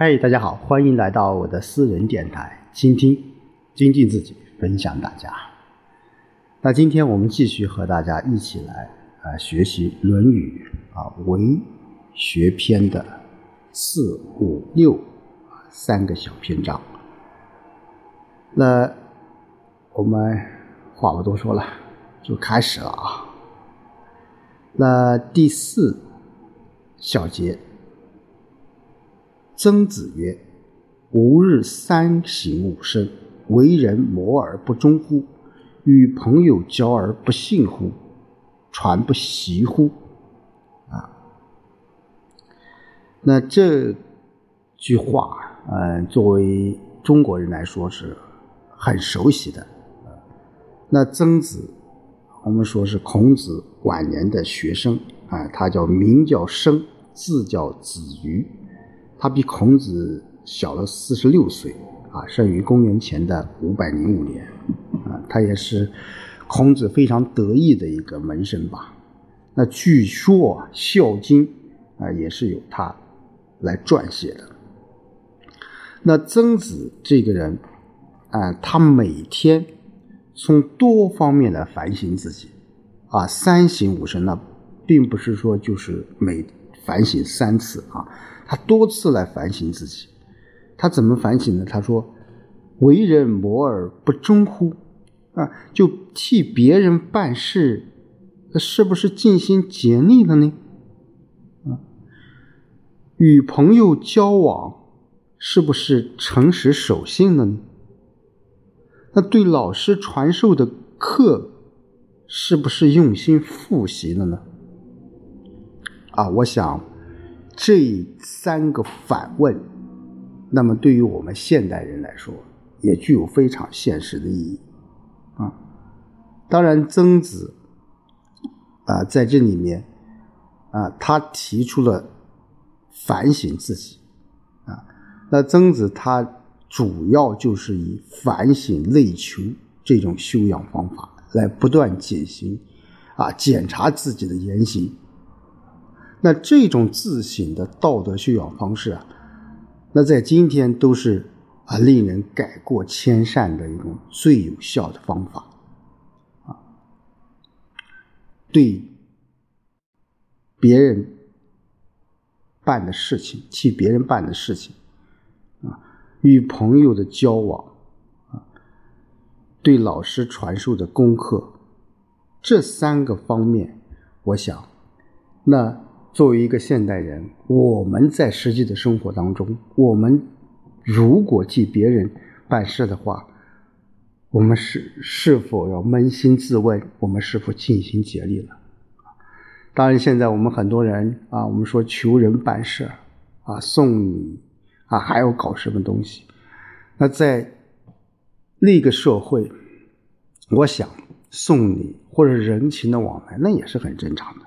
嗨，大家好，欢迎来到我的私人电台，倾听、精进自己，分享大家。那今天我们继续和大家一起来啊学习《论语》啊为学篇的四、五、六三个小篇章。那我们话不多说了，就开始了啊。那第四小节。曾子曰：“吾日三省吾身：为人谋而不忠乎？与朋友交而不信乎？传不习乎？”啊，那这句话，嗯，作为中国人来说是很熟悉的。那曾子，我们说是孔子晚年的学生啊，他叫名叫生，字叫子瑜。他比孔子小了四十六岁，啊，生于公元前的五百零五年，啊，他也是孔子非常得意的一个门生吧。那据说《孝经》啊也是由他来撰写的。那曾子这个人啊，他每天从多方面来反省自己，啊，三省吾身，那并不是说就是每反省三次啊。他多次来反省自己，他怎么反省呢？他说：“为人谋而不忠乎？啊，就替别人办事，那是不是尽心竭力了呢？啊，与朋友交往，是不是诚实守信了呢？那对老师传授的课，是不是用心复习了呢？啊，我想。”这三个反问，那么对于我们现代人来说，也具有非常现实的意义啊。当然，曾子啊在这里面啊，他提出了反省自己啊。那曾子他主要就是以反省内求这种修养方法来不断进行啊检查自己的言行。那这种自省的道德修养方式啊，那在今天都是啊令人改过迁善的一种最有效的方法啊。对别人办的事情，替别人办的事情啊，与朋友的交往啊，对老师传授的功课，这三个方面，我想那。作为一个现代人，我们在实际的生活当中，我们如果替别人办事的话，我们是是否要扪心自问，我们是否尽心竭力了？当然，现在我们很多人啊，我们说求人办事啊，送礼啊，还要搞什么东西？那在那个社会，我想送礼或者人情的往来，那也是很正常的，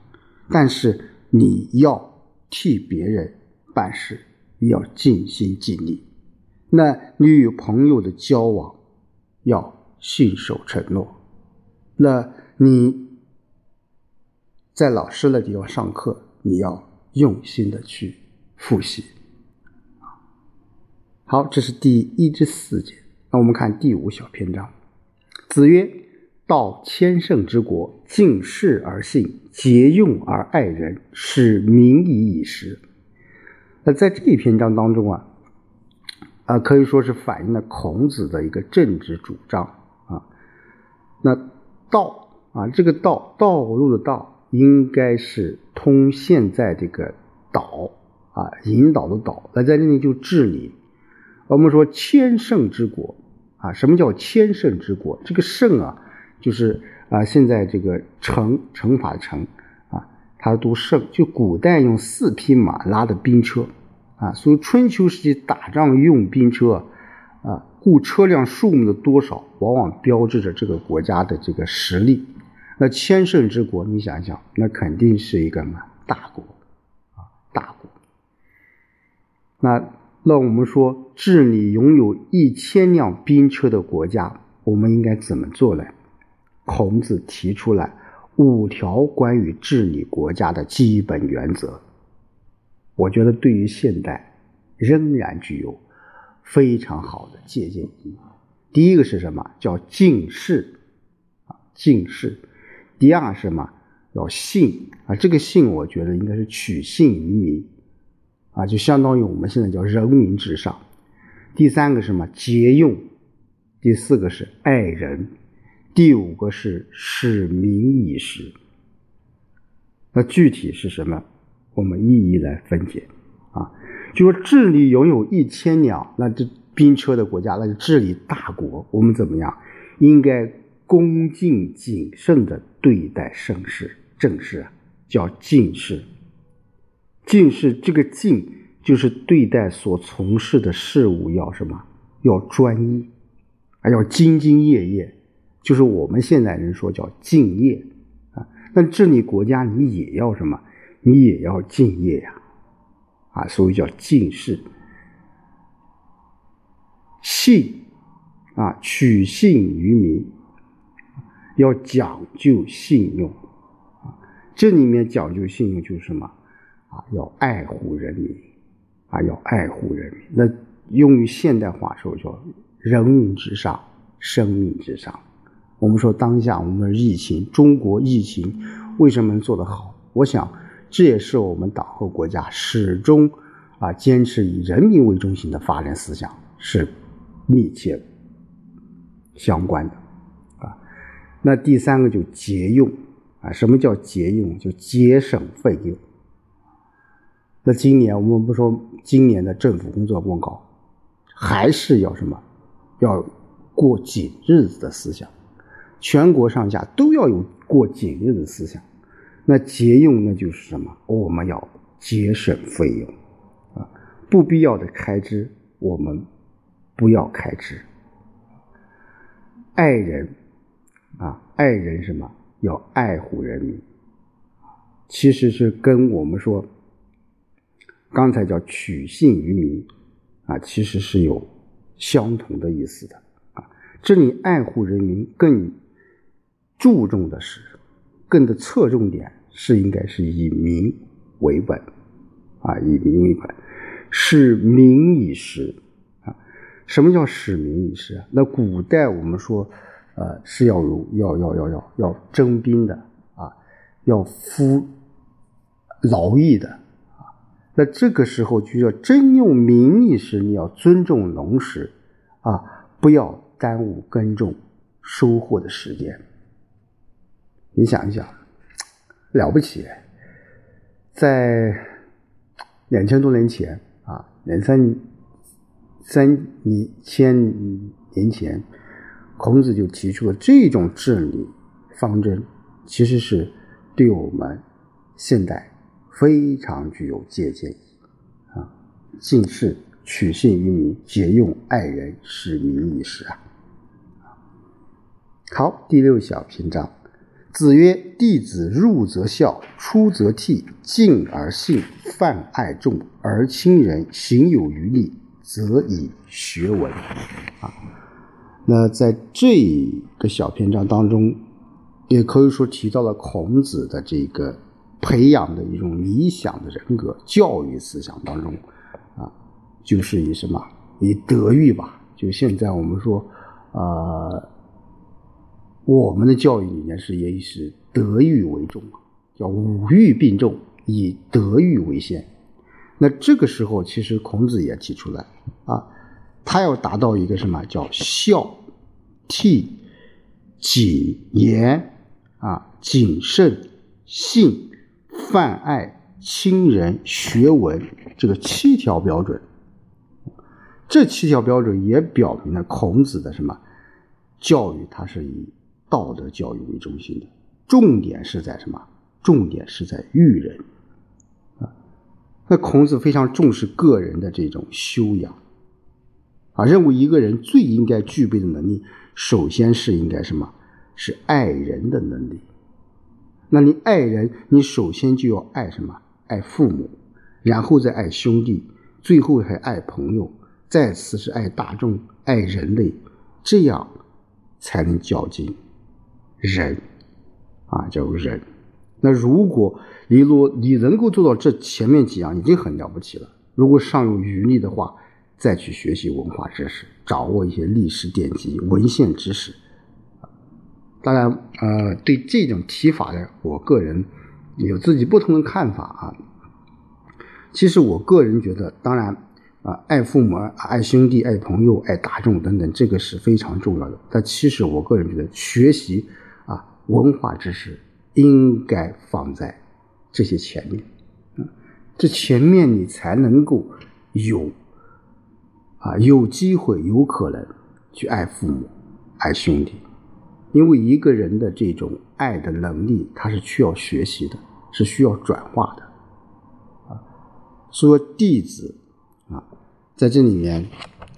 但是。你要替别人办事，要尽心尽力。那你与朋友的交往要信守承诺。那你在老师的地方上课，你要用心的去复习。好，这是第一至四节。那我们看第五小篇章。子曰。道千乘之国，敬事而信，节用而爱人，使民以已时。那在这一篇章当中啊，啊可以说是反映了孔子的一个政治主张啊。那道啊，这个道道路的道，应该是通现在这个导啊，引导的导。那在这里就治理。我们说千乘之国啊，什么叫千乘之国？这个乘啊。就是啊，现在这个乘乘法乘啊，它读胜，就古代用四匹马拉的兵车啊，所以春秋时期打仗用兵车啊，故车辆数目的多少，往往标志着这个国家的这个实力。那千乘之国，你想想，那肯定是一个嘛大国啊，大国。那那我们说治理拥有一千辆兵车的国家，我们应该怎么做呢？孔子提出来五条关于治理国家的基本原则，我觉得对于现代仍然具有非常好的借鉴意义。第一个是什么？叫敬事啊，敬事。第二是什么？要信啊，这个信我觉得应该是取信于民啊，就相当于我们现在叫人民至上。第三个是什么？节用。第四个是爱人。第五个是使民以时。那具体是什么？我们一一来分解啊。就说智利拥有一千辆那这兵车的国家，那是治理大国。我们怎么样？应该恭敬谨慎的对待盛世。正事，叫敬事。敬事这个敬，就是对待所从事的事物要什么？要专一，还要兢兢业业。就是我们现代人说叫敬业啊。那治理国家，你也要什么？你也要敬业呀，啊，所以叫敬事。信啊，取信于民，要讲究信用。啊这里面讲究信用就是什么啊？要爱护人民啊，要爱护人民。那用于现代话说叫人民至上，生命至上。我们说当下我们的疫情，中国疫情为什么能做得好？我想这也是我们党和国家始终啊坚持以人民为中心的发展思想是密切相关的啊。那第三个就节用。啊，什么叫节用？就节省费用。那今年我们不说今年的政府工作报告，还是要什么？要过紧日子的思想，全国上下都要有过紧日子思想。那节用那就是什么？我们要节省费用啊，不必要的开支我们不要开支。爱人啊，爱人什么？要爱护人民，其实是跟我们说刚才叫取信于民啊，其实是有相同的意思的啊。这里爱护人民更注重的是，更的侧重点是应该是以民为本啊，以民为本，使民以时啊。什么叫使民以时啊？那古代我们说。呃，是要有要要要要要征兵的啊，要服劳役的啊。那这个时候就要征用民以时，你要尊重农时啊，不要耽误耕种收获的时间。你想一想，了不起，在两千多年前啊，两三三年千年前。孔子就提出了这种治理方针，其实是对我们现代非常具有借鉴意义啊！敬事取信于民，节用爱人，使民以时啊！好，第六小篇章，子曰：“弟子入则孝，出则悌，敬而信，泛爱众，而亲仁，行有余力，则以学文。”啊。那在这个小篇章当中，也可以说提到了孔子的这个培养的一种理想的人格教育思想当中，啊，就是以什么以德育吧？就现在我们说，呃，我们的教育理念是也是德育为重，叫五育并重，以德育为先。那这个时候，其实孔子也提出来啊。他要达到一个什么叫孝、悌、谨、言啊、谨慎、信、泛爱、亲仁、学文这个七条标准。这七条标准也表明了孔子的什么教育，他是以道德教育为中心的，重点是在什么？重点是在育人啊。那孔子非常重视个人的这种修养。啊，认为一个人最应该具备的能力，首先是应该什么？是爱人的能力。那你爱人，你首先就要爱什么？爱父母，然后再爱兄弟，最后还爱朋友，再次是爱大众、爱人类，这样才能较劲人啊，叫人。那如果你若你能够做到这前面几样，已经很了不起了如果尚有余力的话，再去学习文化知识，掌握一些历史典籍、文献知识。当然，呃，对这种提法呢，我个人有自己不同的看法啊。其实我个人觉得，当然啊，爱父母、爱兄弟、爱朋友、爱大众等等，这个是非常重要的。但其实我个人觉得，学习文化知识应该放在这些前面，啊，这前面你才能够有啊有机会、有可能去爱父母、爱兄弟。因为一个人的这种爱的能力，他是需要学习的，是需要转化的，啊，说弟子啊，在这里面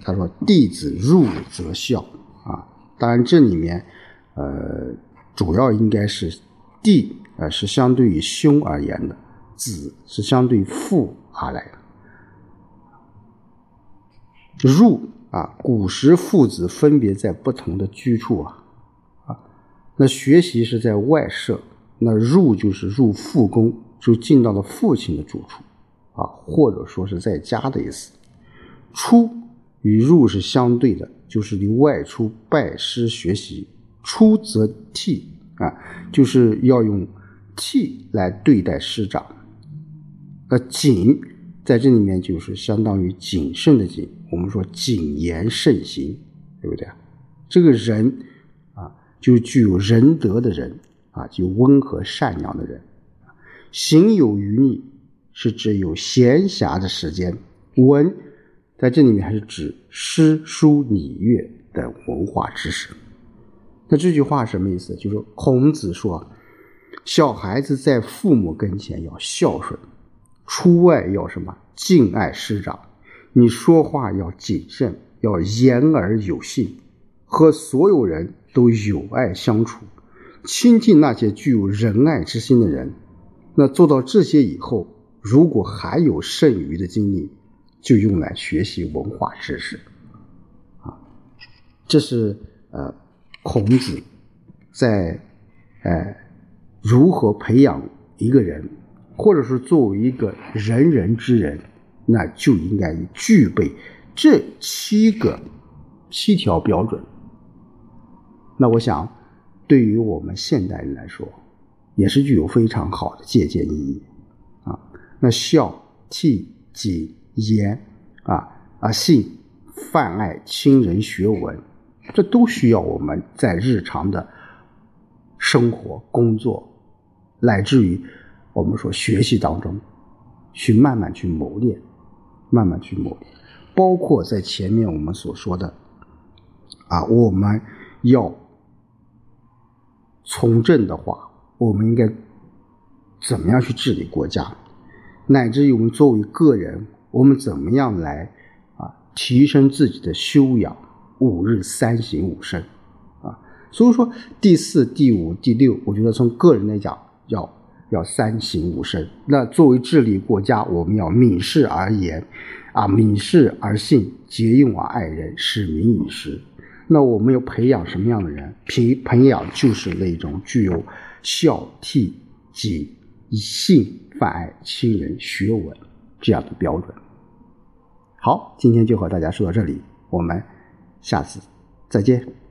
他说弟子入则孝啊，当然这里面呃主要应该是弟呃是相对于兄而言的，子是相对父而来的，入啊，古时父子分别在不同的居处啊。那学习是在外舍，那入就是入父宫，就进到了父亲的住处，啊，或者说是在家的意思。出与入是相对的，就是你外出拜师学习。出则悌啊，就是要用悌来对待师长。那谨在这里面就是相当于谨慎的谨，我们说谨言慎行，对不对？这个人啊。就具有仁德的人啊，就温和善良的人，行有余力是指有闲暇的时间。文在这里面还是指诗书礼乐的文化知识。那这句话什么意思？就是孔子说，小孩子在父母跟前要孝顺，出外要什么敬爱师长，你说话要谨慎，要言而有信，和所有人。都友爱相处，亲近那些具有仁爱之心的人。那做到这些以后，如果还有剩余的精力，就用来学习文化知识。啊，这是呃孔子在呃如何培养一个人，或者是作为一个仁人之人，那就应该具备这七个七条标准。那我想，对于我们现代人来说，也是具有非常好的借鉴意义啊。那孝、悌、谨、言啊啊信、泛爱、亲人、学文，这都需要我们在日常的生活、工作，乃至于我们说学习当中，去慢慢去磨练，慢慢去磨练。包括在前面我们所说的啊，我们要。从政的话，我们应该怎么样去治理国家？乃至于我们作为个人，我们怎么样来啊提升自己的修养？五日三省吾身啊，所以说第四、第五、第六，我觉得从个人来讲，要要三省吾身。那作为治理国家，我们要敏事而言，啊敏事而信，节用而爱人，使民以时。那我们要培养什么样的人？培培养就是那种具有孝悌谨信泛爱亲人学文这样的标准。好，今天就和大家说到这里，我们下次再见。